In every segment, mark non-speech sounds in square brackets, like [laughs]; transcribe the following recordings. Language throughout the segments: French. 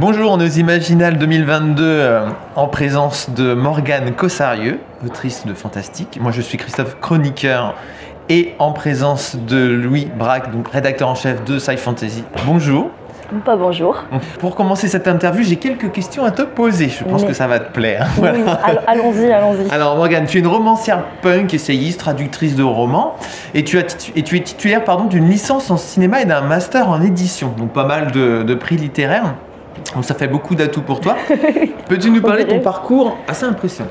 Bonjour, nos Imaginales 2022 euh, en présence de Morgane Cossarieux, autrice de Fantastique. Moi, je suis Christophe Chroniqueur et en présence de Louis Braque, donc rédacteur en chef de Sci Fantasy. Bonjour. Pas bonjour. Pour commencer cette interview, j'ai quelques questions à te poser. Je pense Mais- que ça va te plaire. Oui, allons-y, allons-y. Alors Morgane, tu es une romancière punk, essayiste, traductrice de romans, et tu, as et tu es titulaire pardon, d'une licence en cinéma et d'un master en édition, donc pas mal de, de prix littéraires. Donc ça fait beaucoup d'atouts pour toi. [laughs] Peux-tu nous parler de ton parcours assez impressionnant?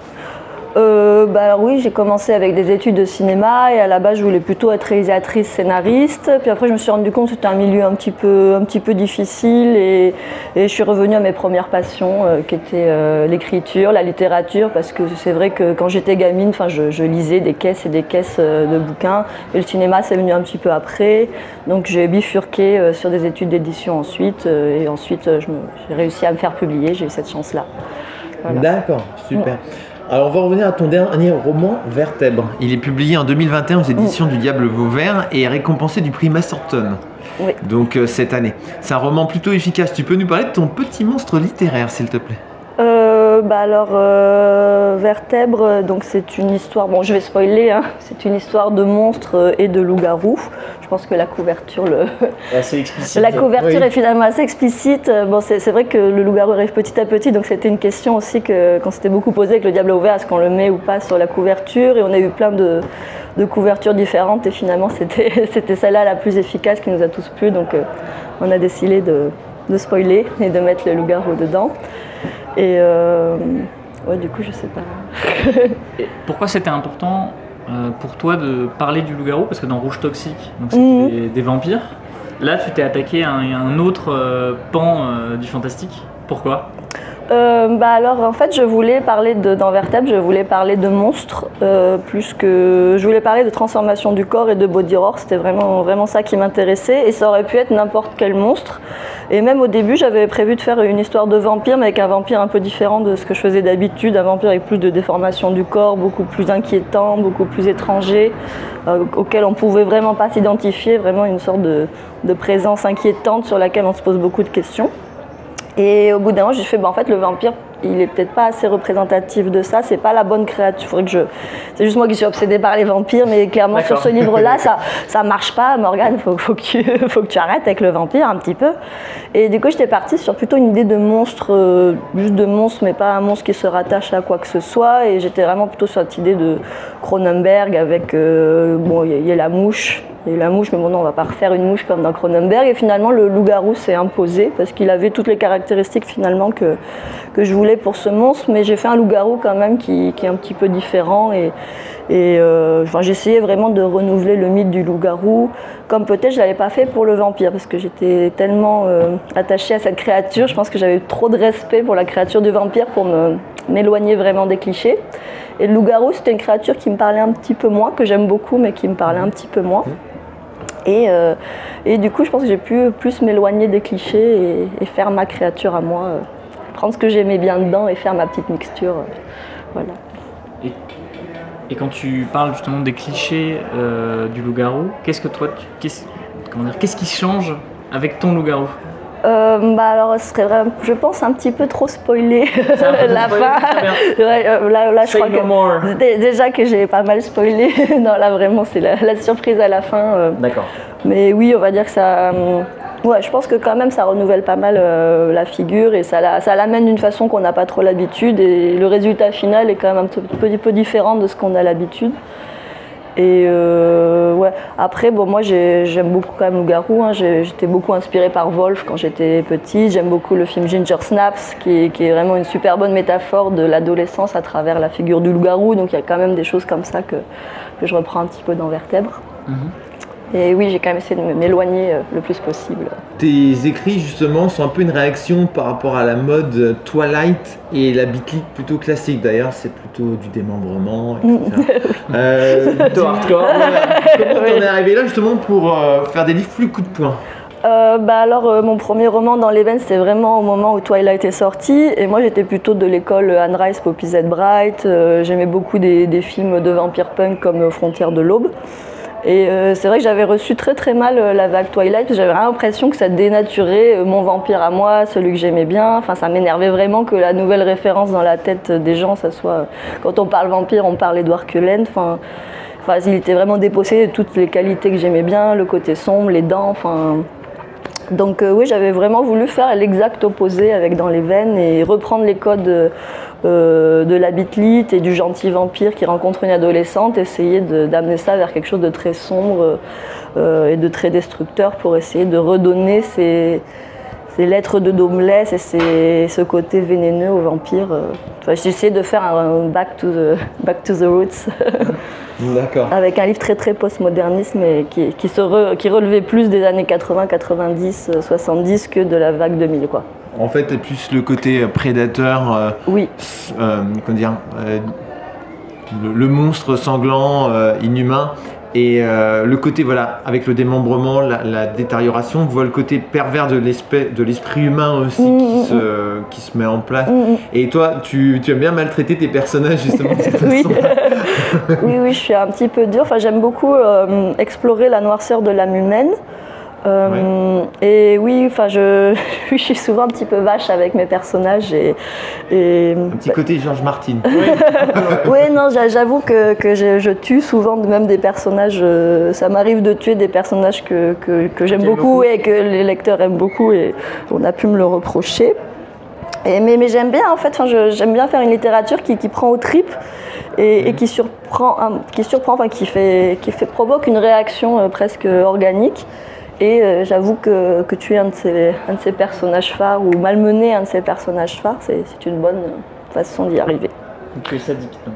Euh, bah alors oui, j'ai commencé avec des études de cinéma et à la base je voulais plutôt être réalisatrice, scénariste. Puis après je me suis rendu compte que c'était un milieu un petit peu, un petit peu difficile et, et je suis revenue à mes premières passions euh, qui étaient euh, l'écriture, la littérature parce que c'est vrai que quand j'étais gamine, enfin je, je lisais des caisses et des caisses euh, de bouquins et le cinéma c'est venu un petit peu après. Donc j'ai bifurqué sur des études d'édition ensuite et ensuite j'ai réussi à me faire publier. J'ai eu cette chance là. Voilà. D'accord, super. Alors on va revenir à ton dernier roman, Vertèbre. Il est publié en 2021 aux éditions du Diable Vauvert et est récompensé du prix Masterton. Oui. Donc euh, cette année. C'est un roman plutôt efficace. Tu peux nous parler de ton petit monstre littéraire, s'il te plaît? Euh, bah alors, euh, Vertèbre, euh, donc c'est une histoire, bon je vais spoiler, hein, c'est une histoire de monstres euh, et de loups-garous. Je pense que la couverture, le, [laughs] Assez explicite. la couverture est finalement assez explicite. Euh, Bon, c'est vrai que le loup-garou arrive petit à petit, donc c'était une question aussi que- qu'on s'était beaucoup posé avec le diable ouvert, est-ce qu'on le met ou pas sur la couverture? Et on a eu plein de, de couvertures différentes et finalement c'était [laughs] c'était celle-là la plus efficace qui nous a tous plu, donc euh, on a décidé de, de spoiler et de mettre le loup-garou dedans. Et euh, ouais, du coup, je sais pas. Pourquoi c'était important euh, pour toi de parler du loup-garou? Parce que dans Rouge Toxique, donc c'était Mhm. des, des vampires. Là, tu t'es attaqué à un, à un autre euh, pan du fantastique. Pourquoi? Euh, bah alors en fait je voulais parler Vertèbre, je voulais parler de monstres euh, plus que je voulais parler de transformation du corps et de body horror, c'était vraiment vraiment ça qui m'intéressait et ça aurait pu être n'importe quel monstre. Et même au début j'avais prévu de faire une histoire de vampire mais avec un vampire un peu différent de ce que je faisais d'habitude, un vampire avec plus de déformation du corps, beaucoup plus inquiétant, beaucoup plus étranger, euh, auquel on pouvait vraiment pas s'identifier, vraiment une sorte de, présence inquiétante sur laquelle on se pose beaucoup de questions. Et au bout d'un moment, j'ai fait, bah, en fait, le vampire, il est peut-être pas assez représentatif de ça, c'est pas la bonne créature. Faudrait que je... C'est juste moi qui suis obsédée par les vampires, mais clairement, sur ce livre-là, [laughs] ça, ça marche pas. Morgane, faut, faut, que tu, [laughs] faut que tu arrêtes avec le vampire un petit peu. Et du coup, j'étais partie sur plutôt une idée de monstre, euh, juste de monstre, mais pas un monstre qui se rattache à quoi que ce soit. Et j'étais vraiment plutôt sur cette idée de Cronenberg avec, euh, bon, il y a- il y, a la mouche. Eu la mouche, mais bon, non, on va pas refaire une mouche comme dans Cronenberg. Et finalement, le loup-garou s'est imposé parce qu'il avait toutes les caractéristiques finalement que, que je voulais pour ce monstre. Mais j'ai fait un loup-garou quand même qui, qui est un petit peu différent. Et, et euh, enfin, j'essayais vraiment de renouveler le mythe du loup-garou, comme peut-être je l'avais pas fait pour le vampire, parce que j'étais tellement euh, attachée à cette créature. Je pense que j'avais trop de respect pour la créature du vampire pour m'éloigner vraiment des clichés. Et le loup-garou, c'était une créature qui me parlait un petit peu moins, que j'aime beaucoup, mais qui me parlait un petit peu moins. Et, euh, et du coup, je pense que j'ai pu plus m'éloigner des clichés et, faire ma créature à moi, euh, prendre ce que j'aimais bien dedans et faire ma petite mixture. euh, voilà. et, quand tu parles justement des clichés du loup-garou, qu'est-ce que toi, qu'est-ce qui change avec ton loup-garou? Euh, bah alors, ce serait vraiment, je pense, un petit peu trop peu [laughs] la spoilé, fin. [laughs] Ouais, euh, là, là, je crois que déjà que j'ai pas mal spoilé. [laughs] non, là vraiment, c'est la, la surprise à la fin. euh. D'accord. Mais oui, on va dire que ça. Ouais, je pense que quand même ça renouvelle pas mal euh, la figure et ça la- ça l'amène d'une façon qu'on n'a pas trop l'habitude et le résultat final est quand même un petit peu, peu différent de ce qu'on a l'habitude. Et euh, après, bon, moi j'ai- j'aime beaucoup quand même Loup-Garou. hein. J'étais beaucoup inspirée par Wolf quand j'étais petite. J'aime beaucoup le film Ginger Snaps, qui est, vraiment une super bonne métaphore de l'adolescence à travers la figure du loup-garou. Donc il y a quand même des choses comme ça que, que je reprends un petit peu dans Vertèbre. Mhm. Et oui, j'ai quand même essayé de m'éloigner euh, le plus possible. Tes écrits justement sont un peu une réaction par rapport à la mode Twilight et la bitlique plutôt classique. D'ailleurs, c'est plutôt du démembrement, etc. [laughs] euh, Plutôt hardcore. voilà. [laughs] Comment t'en es arrivé là justement pour euh, faire des livres plus coup de poing? Euh, bah alors, euh, mon premier roman dans l'event, c'était vraiment au moment où Twilight est sorti. Et moi, j'étais plutôt de l'école Anne Rice, Poppy Z. Bright. Euh, J'aimais beaucoup des, des films de vampire punk comme Frontières de l'Aube. Et euh, c'est vrai que j'avais reçu très très mal euh, la vague Twilight, j'avais l'impression que ça dénaturait euh, mon vampire à moi, celui que j'aimais bien. Enfin, ça m'énervait vraiment que la nouvelle référence dans la tête des gens, ça soit. Quand on parle vampire, on parle Edouard Cullen. Enfin, enfin, il était vraiment dépossédé de toutes les qualités que j'aimais bien, le côté sombre, les dents. Enfin, donc oui, j'avais vraiment voulu faire l'exact opposé avec Dans les veines et reprendre les codes euh, de la bitlite et du gentil vampire qui rencontre une adolescente, essayer d'amener ça vers quelque chose de très sombre euh, et de très destructeur pour essayer de redonner ces, lettres de Domeless et ce côté vénéneux au vampire. Enfin, J'ai essayé de faire un back to the, [laughs] back to the roots. [laughs] Avec un livre très très postmoderniste mais qui, qui, qui relevait plus des années 80, 90, 70 que de la vague 2000. Quoi. En fait, plus le côté prédateur. Euh, oui. Euh, comment dire euh, le, monstre sanglant, inhumain. Et le côté, voilà, avec le démembrement, la, détérioration, on voit le côté pervers de l'esprit humain aussi mmh, qui, mmh, se, mmh. qui, se, met en place. Et toi, tu, tu, aimes bien maltraiter tes personnages justement de cette [laughs] oui. [laughs] oui, oui, je suis un petit peu dure. Enfin, j'aime beaucoup explorer la noirceur de l'âme humaine. Euh, et oui, enfin, je, [laughs] je, suis souvent un petit peu vache avec mes personnages. Et, un petit côté Georges Martin. [laughs] oui, non, j'avoue que, que je, tue souvent même des personnages. Euh, ça m'arrive de tuer des personnages que, que, j'aime beaucoup, et que les lecteurs aiment beaucoup et on a pu me le reprocher. Et, mais, mais j'aime bien, en fait, j'aime bien faire une littérature qui, qui prend aux tripes et, qui surprend, qui, surprend enfin, qui, fait, qui fait, provoque une réaction euh, presque organique. Et euh, j'avoue que, que, tuer un de, ces, un de ces personnages phares ou malmener un de ces personnages phares, c'est une bonne façon d'y arriver. Tu es sadique donc.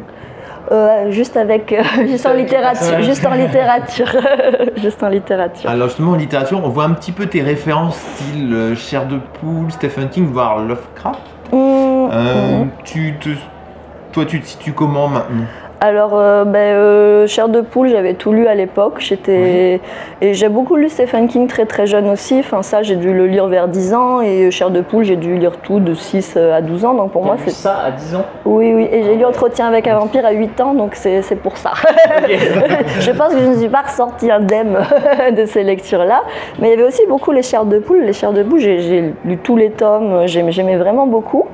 Euh, juste avec euh, [laughs] juste, en littérature, juste en littérature [laughs] juste en littérature. Alors justement en littérature on voit un petit peu tes références style chair de poule Stephen King voire Lovecraft. Mmh, mmh. tu te toi tu te situes comment maintenant? Alors, euh, ben, euh, Chair de poule, j'avais tout lu à l'époque. J'étais et j'ai beaucoup lu Stephen King très très jeune aussi. Enfin, ça, j'ai dû le lire vers 10 ans et Chair de poule, j'ai dû lire tout de 6 à 12 ans. Donc pour moi, c'est ça à 10 ans? Oui, oui. Et j'ai lu Entretien avec un vampire à 8 ans, donc c'est pour ça. [laughs] je pense que je ne suis pas ressortie indemne [laughs] de ces lectures-là. Mais il y avait aussi beaucoup les chairs de poule. Les chairs de poule, j'ai lu tous les tomes. J'aimais vraiment beaucoup.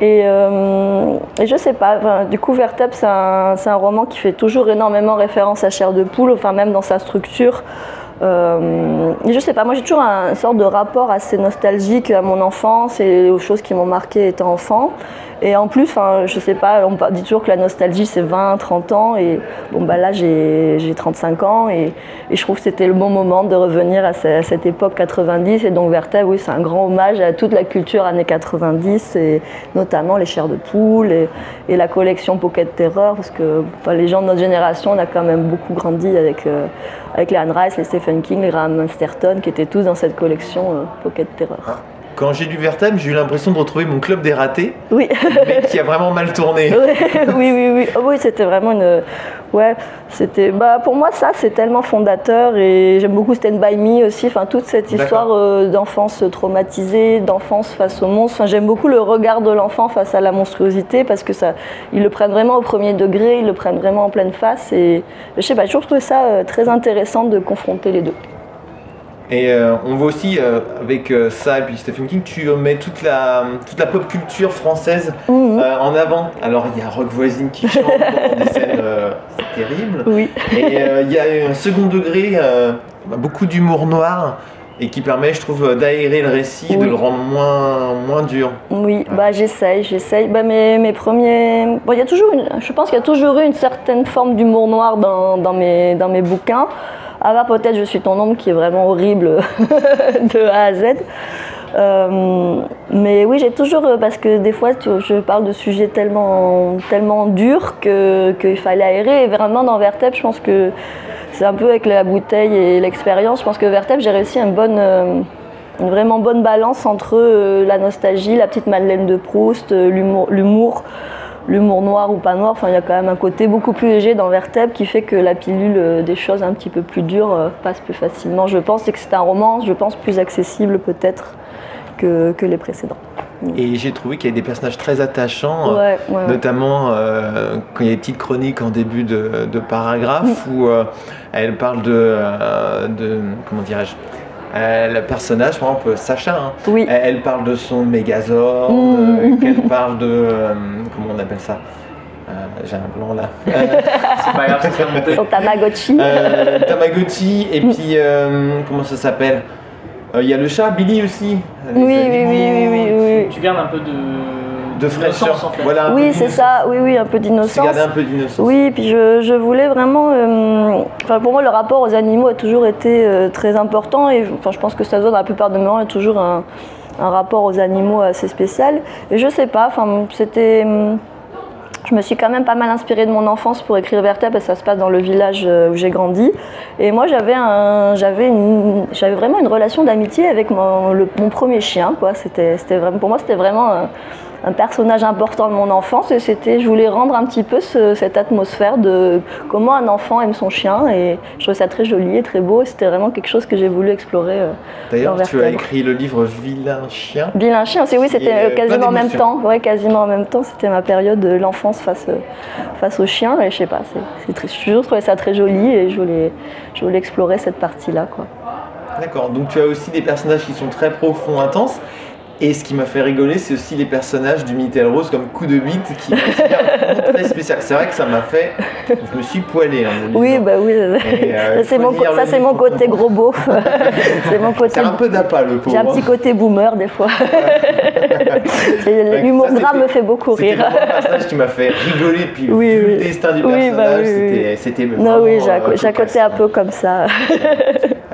Et, euh, et, je sais pas, du coup Vertep c'est un, roman qui fait toujours énormément référence à Chair de Poule, enfin même dans sa structure. Euh, je sais pas, moi j'ai toujours un, une sorte de rapport assez nostalgique à mon enfance et aux choses qui m'ont marqué étant enfant. Et en plus, je sais pas, on dit toujours que la nostalgie c'est 20, 30 ans. Et bon, bah là j'ai 35 ans et, je trouve que c'était le bon moment de revenir à, cette époque 90. Et donc Vertèbre, oui, c'est un grand hommage à toute la culture années 90 et notamment les chairs de poule et, la collection Pocket Terror parce que les gens de notre génération, on a quand même beaucoup grandi avec, euh, avec les Anne Rice, les Stephen King, Graham Masterton qui étaient tous dans cette collection euh, Pocket Terror. Quand j'ai lu Vertem, j'ai eu l'impression de retrouver mon club des ratés, oui. mais qui a vraiment mal tourné. [laughs] oui, oui, oui. Oh, oui, c'était vraiment une. Ouais, c'était. Bah, pour moi, ça, c'est tellement fondateur et j'aime beaucoup Stand By Me aussi. Enfin, toute cette histoire euh, d'enfance traumatisée, d'enfance face au monstre. Enfin, j'aime beaucoup le regard de l'enfant face à la monstruosité parce que ça, ils le prennent vraiment au premier degré, ils le prennent vraiment en pleine face. Et je sais pas, j'ai toujours trouvé ça euh, très intéressant de confronter les deux. Et euh, on voit aussi euh, avec euh, ça et puis Stephen King, tu mets toute la, toute la pop culture française mhm. en avant. Alors il y a Rock Voisine qui chante [laughs] dans des scènes, c'est terrible. Oui. Et il y a un second degré, beaucoup d'humour noir et qui permet, je trouve, d'aérer le récit, de le rendre moins, moins dur. Oui, bah j'essaye, j'essaye. Bah, mes, mes premiers, bon, y a toujours je pense qu'il y a toujours eu une certaine forme d'humour noir dans, dans, mes, dans mes bouquins. Ah bah peut-être je suis ton ombre qui est vraiment horrible [laughs] de A à Z. Euh, mais oui, j'ai toujours, euh, parce que des fois, je parle de sujets tellement, tellement durs qu'il fallait aérer. Et vraiment, dans Vertep, je pense que c'est un peu avec la bouteille et l'expérience. Je pense que Vertep, j'ai réussi une, bonne, euh, une vraiment bonne balance entre la nostalgie, la petite Madeleine de Proust, l'humour l'humour noir ou pas noir, enfin, il y a quand même un côté beaucoup plus léger dans Vertèbre qui fait que la pilule euh, des choses un petit peu plus dures euh, passe plus facilement, je pense, et que c'est un roman, je pense, plus accessible peut-être que, que les précédents. Et j'ai trouvé qu'il y avait des personnages très attachants, euh, Ouais, ouais, ouais. notamment euh, quand il y a des petites chroniques en début de, de paragraphe où euh, elle parle de, euh, de comment dirais-je, le personnage, par exemple Sacha, hein, Oui. elle, parle de son Megazord, Mm. euh, qu'elle parle de, comment on appelle ça Euh, J'ai un blanc là. [laughs] Euh, C'est pas grave, ça sera monté. Son Tamagotchi. euh, Tamagotchi et puis euh, comment ça s'appelle Euh, Il y a le chat Billy aussi. oui, oui, oui, oui, oui, oui. Tu gardes un peu de. De fraîcheur. en fait. Voilà, un peu Oui, c'est ça, oui, oui, un peu C'est d'innocence. garder un peu d'innocence. Oui, puis je, je voulais vraiment. euh, enfin, pour moi, le rapport aux animaux a toujours été euh, très important et enfin, je pense que ça se voit dans la plupart de mes romans, il y a toujours un, un rapport aux animaux assez spécial. Et je sais pas, c'était. Je me suis quand même pas mal inspirée de mon enfance pour écrire Vertèbre, parce que ça se passe dans le village euh, où j'ai grandi. Et moi, j'avais un, vraiment une relation d'amitié avec mon, premier chien. Quoi. C'était, pour moi, c'était vraiment un, personnage important de mon enfance. Et c'était, je voulais rendre un petit peu ce- cette atmosphère de comment un enfant aime son chien. Et je trouvais ça très joli et très beau. Et c'était vraiment quelque chose que j'ai voulu explorer. euh, D'ailleurs, tu as écrit le livre Vilain chien. Bill un chien aussi, oui, c'était euh, quasiment en même temps. Ouais, quasiment en même temps. C'était ma période de l'enfance face, euh, face au chien. Et je sais pas, c'est, c'est très, j'ai toujours trouvé ça très joli et je voulais, je voulais explorer cette partie-là. Quoi. D'accord, donc tu as aussi des personnages qui sont très profonds, intenses. Et ce qui m'a fait rigoler, c'est aussi les personnages du Minitel Rose comme coup de bite qui est [laughs] très spécial. C'est vrai que ça m'a fait. Je me suis poilé. hein, Oui, bah oui. Euh, Ça, c'est mon, ça, c'est côté gros beauf. [laughs] c'est mon côté. C'est un peu d'appât le pauvre. J'ai un petit côté boomer des fois. [laughs] L'humour gras me fait beaucoup rire. vraiment un personnage qui m'a fait rigoler, puis Oui, vu oui. le destin du Oui, personnage, bah oui, oui, c'était- c'était Non, oui, j'ai un, euh, un côté un peu comme ça.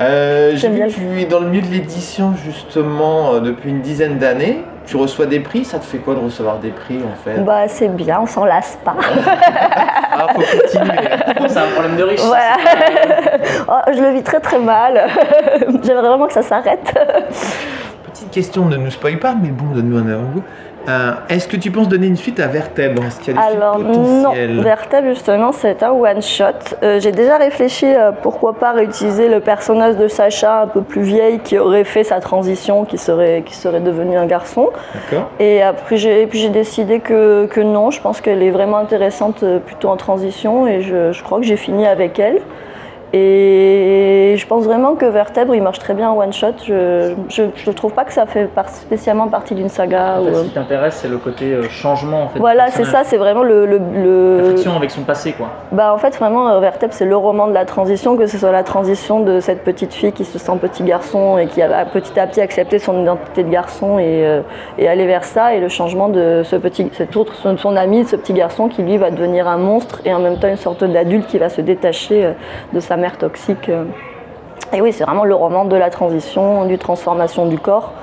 Euh, J'ai vu que tu es dans le milieu de l'édition justement euh, depuis une dizaine d'années. Tu reçois des prix, ça te fait quoi de recevoir des prix en fait? Bah, c'est bien, on s'en lasse pas. Ah, faut continuer. Bon, c'est un problème de riche. Voilà. [laughs] Oh, je le vis très très mal. [laughs] J'aimerais vraiment que ça s'arrête. Petite question, ne nous spoil pas, mais bon, donne-nous un avant-goût. Euh, Est-ce que tu penses donner une suite à Vertèbre? Est-ce qu'il y a des Alors non, Vertèbre justement c'est un one shot. Euh, J'ai déjà réfléchi euh, pourquoi pas réutiliser le personnage de Sacha un peu plus vieille qui aurait fait sa transition, qui serait, qui serait devenu un garçon. Et après j'ai décidé que, que non, je pense qu'elle est vraiment intéressante euh, plutôt en transition et je, je crois que j'ai fini avec elle. Et je pense vraiment que Vertèbre il marche très bien en one shot. Je, je trouve pas que ça fait par- spécialement partie d'une saga. En fait, ou, ce qui t'intéresse, c'est le côté euh, changement en fait. Voilà, c'est ça, c'est vraiment le, le, le- La friction avec son passé, quoi. Bah en fait vraiment euh, Vertèbre c'est le roman de la transition, que ce soit la transition de cette petite fille qui se sent petit garçon et qui a petit à petit accepté son identité de garçon et, euh, et aller vers ça et le changement de ce petit, cet autre, son, son ami, ce petit garçon qui lui va devenir un monstre et en même temps une sorte d'adulte qui va se détacher de sa toxique. euh. Et oui c'est vraiment le roman de la transition, du transformation du corps.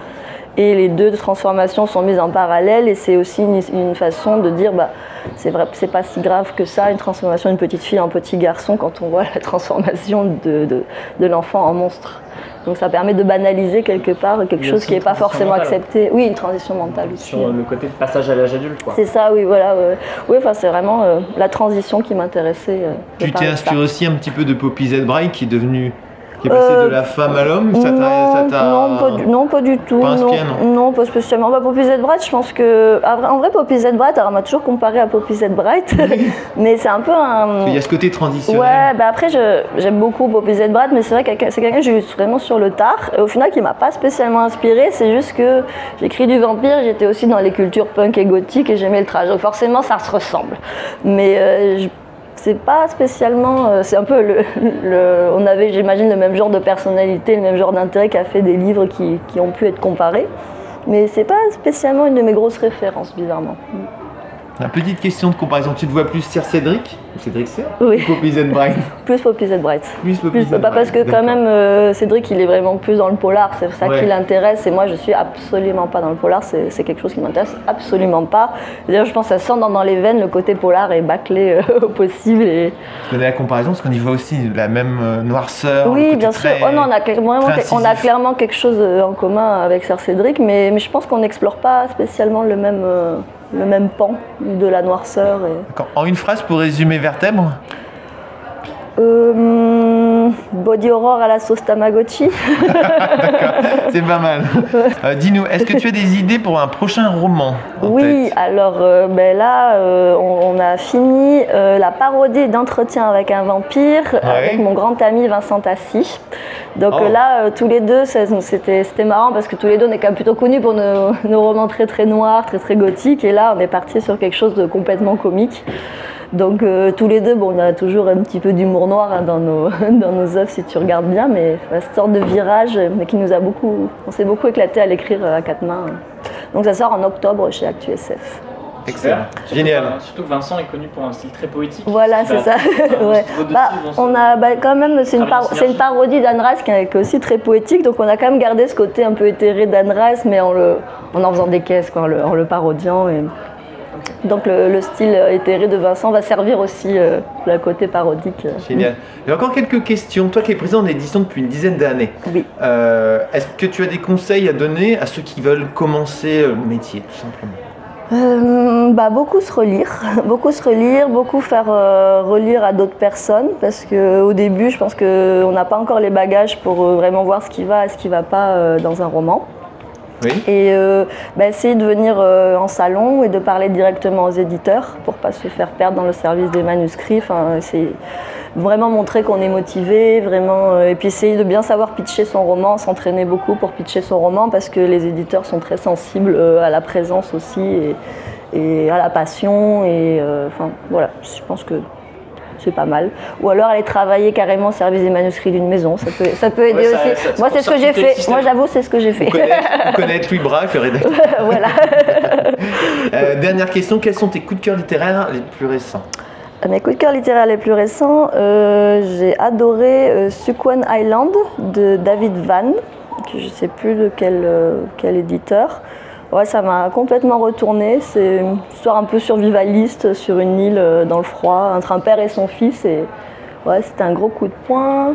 Et les deux transformations sont mises en parallèle et c'est aussi une, une façon de dire bah, c'est vrai, c'est pas si grave que ça, une transformation d'une petite fille en petit garçon quand on voit [laughs] la transformation de, de, de l'enfant en monstre. Donc ça permet de banaliser quelque part quelque chose qui n'est pas transition forcément mentale. accepté. Oui, une transition mentale aussi. Sur le côté de passage à l'âge adulte, quoi. C'est ça, oui, voilà. ouais. Oui, enfin, c'est vraiment euh, la transition qui m'intéressait. euh, Tu t'es inspiré aussi un petit peu de Poppy Z. Bry qui est devenu. Qui est passé Euh, de la femme à l'homme Ça t'a. non, pas du, non, pas du tout. Pas inspiré, non, non, pas spécialement. Bah, Poppy Z. Bright, je pense que. ah, En vrai, Poppy Z. Bright, alors on m'a toujours comparé à Poppy Z. Bright, [laughs] mais c'est un peu un. Il y a ce côté transitionnel. Ouais, bah après, j'aime beaucoup Poppy Z. Brad, mais c'est vrai que c'est quelqu'un que j'ai eu vraiment sur le tard. Et au final, qui m'a pas spécialement inspiré. C'est juste que j'écris du vampire, j'étais aussi dans les cultures punk et gothiques et j'aimais le trash. Donc forcément, ça se ressemble. Mais euh, je- c'est pas spécialement. euh, c'est un peu [laughs] le, On avait, j'imagine, le même genre de personnalité, le même genre d'intérêt qui a fait des livres qui, qui ont pu être comparés. Mais c'est pas spécialement une de mes grosses références, bizarrement. La petite question de comparaison, tu te vois plus Sir Cédric Cédric Sir Oui. ou Poppy. Bry [laughs] Plus Poppy. Bright. Plus Poppy Plus, Z. pas Bry. parce que quand même euh, Cédric il est vraiment plus dans le polar, c'est ça Ouais. qui l'intéresse et moi je suis absolument pas dans le polar, c'est quelque chose qui m'intéresse absolument pas. D'ailleurs je pense que ça sent dans, dans les veines le côté polar et bâclé euh, [laughs] au possible. Et... Je connais la comparaison parce qu'on y voit aussi la même euh, noirceur. Oui bien sûr, très- oh, non, on, a, cla- vraiment très on a clairement quelque chose euh, en commun avec Sir Cédric, mais, mais je pense qu'on n'explore pas spécialement le même, euh, le même pan de la noirceur. Et... En une phrase pour résumer Vertèbre Euh, body horror à la sauce Tamagotchi. [laughs] C'est pas mal. [laughs] Euh, Dis-nous, est-ce que tu as des idées pour un prochain roman Oui, alors euh, ben là, euh, on, on a fini la parodie d'entretien avec un vampire avec mon grand ami Vincent Tassi. Donc Oh. là, tous les deux, c'était marrant parce que tous les deux, on est quand même plutôt connus pour nos, [laughs] nos romans très très noirs, très très gothiques. Et là, on est parti sur quelque chose de complètement comique. Donc euh, tous les deux, bon, on a toujours un petit peu d'humour noir hein, dans, nos, [laughs] dans nos œuvres si tu regardes bien, mais cette sorte de virage, mais qui nous a beaucoup, on s'est beaucoup éclaté à l'écrire euh, à quatre mains. Donc ça sort en octobre chez ActuSF. Excellent. Génial. Surtout que Vincent est connu pour un style très poétique. Voilà, c'est ça. [laughs] Ouais. Bah, on a bah, quand même, c'est une, par- parodie d'Anne Rice qui est qui est aussi très poétique, donc on a quand même gardé ce côté un peu éthéré d'Anne Rice, mais en, le, en en faisant des caisses, quoi, en, le, en le parodiant. Et... Donc le, le style éthéré de Vincent va servir aussi euh, le côté parodique. Génial. J'ai encore quelques questions. Toi qui es président d'édition depuis une dizaine d'années, Oui. euh, est-ce que tu as des conseils à donner à ceux qui veulent commencer euh, le métier, tout simplement Euh, bah, beaucoup se relire, [laughs] beaucoup se relire, beaucoup faire euh, relire à d'autres personnes parce que au début, je pense qu'on n'a pas encore les bagages pour euh, vraiment voir ce qui va et ce qui ne va pas dans un roman. Et euh, bah, essayer de venir euh, en salon et de parler directement aux éditeurs pour pas se faire perdre dans le service des manuscrits. C'est vraiment montrer qu'on est motivé, vraiment, euh, et puis essayer de bien savoir pitcher son roman, s'entraîner beaucoup pour pitcher son roman parce que les éditeurs sont très sensibles à la présence aussi et, et à la passion. Et enfin, voilà, je pense que c'est pas mal. Ou alors aller travailler carrément au service des manuscrits d'une maison, ça peut, ça peut aider Ouais, ça- aussi. ça- Moi, c'est ce que j'ai fait. système. Moi, j'avoue, c'est ce que j'ai fait. Vous connaissez, vous connaissez Louis Braque, le rédacteur. [laughs] voilà. [laughs] Euh, dernière question, quels sont tes coups de cœur littéraires les plus récents? Mes coups de cœur littéraires les plus récents, euh, j'ai adoré euh, Suquan Island de David Van, que je ne sais plus de quel, euh, quel éditeur. Ouais, ça m'a complètement retourné. C'est une histoire un peu survivaliste sur une île euh, dans le froid, entre un père et son fils. Et ouais, c'était un gros coup de poing.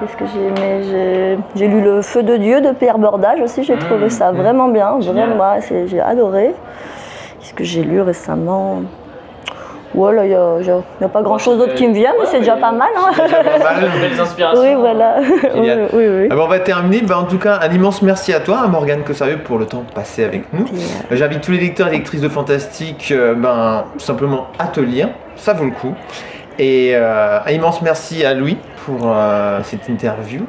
Qu'est-ce que j'ai aimé? J'ai- lu Le Feu de Dieu de Pierre Bordage aussi. J'ai Mmh, trouvé ça vraiment bien. Vraiment, j'ai adoré. Qu'est-ce que j'ai lu récemment? Voilà, il n'y a, pas grand chose d'autre qui me vient, mais c'est déjà pas mal. hein. C'est déjà pas mal. Belles inspirations. Oui, voilà. Oui, oui, oui. Ah bon, on va terminer. Bah, en tout cas, un immense merci à toi, à Morgane Cossarieux, pour le temps passé avec nous. Euh, Euh, J'invite tous les lecteurs et lectrices de Fantastique euh, ben, tout simplement à te lire, ça vaut le coup. Et euh, un immense merci à Louis pour euh, cette interview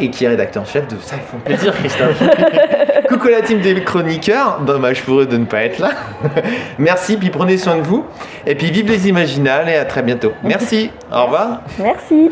et qui est rédacteur en chef de Ça font Plaisir, Christophe. [laughs] Coucou la team des chroniqueurs, dommage pour eux de ne pas être là. [laughs] merci, puis prenez soin de vous. Et puis vive les imaginales et à très bientôt. Merci, au revoir. Merci.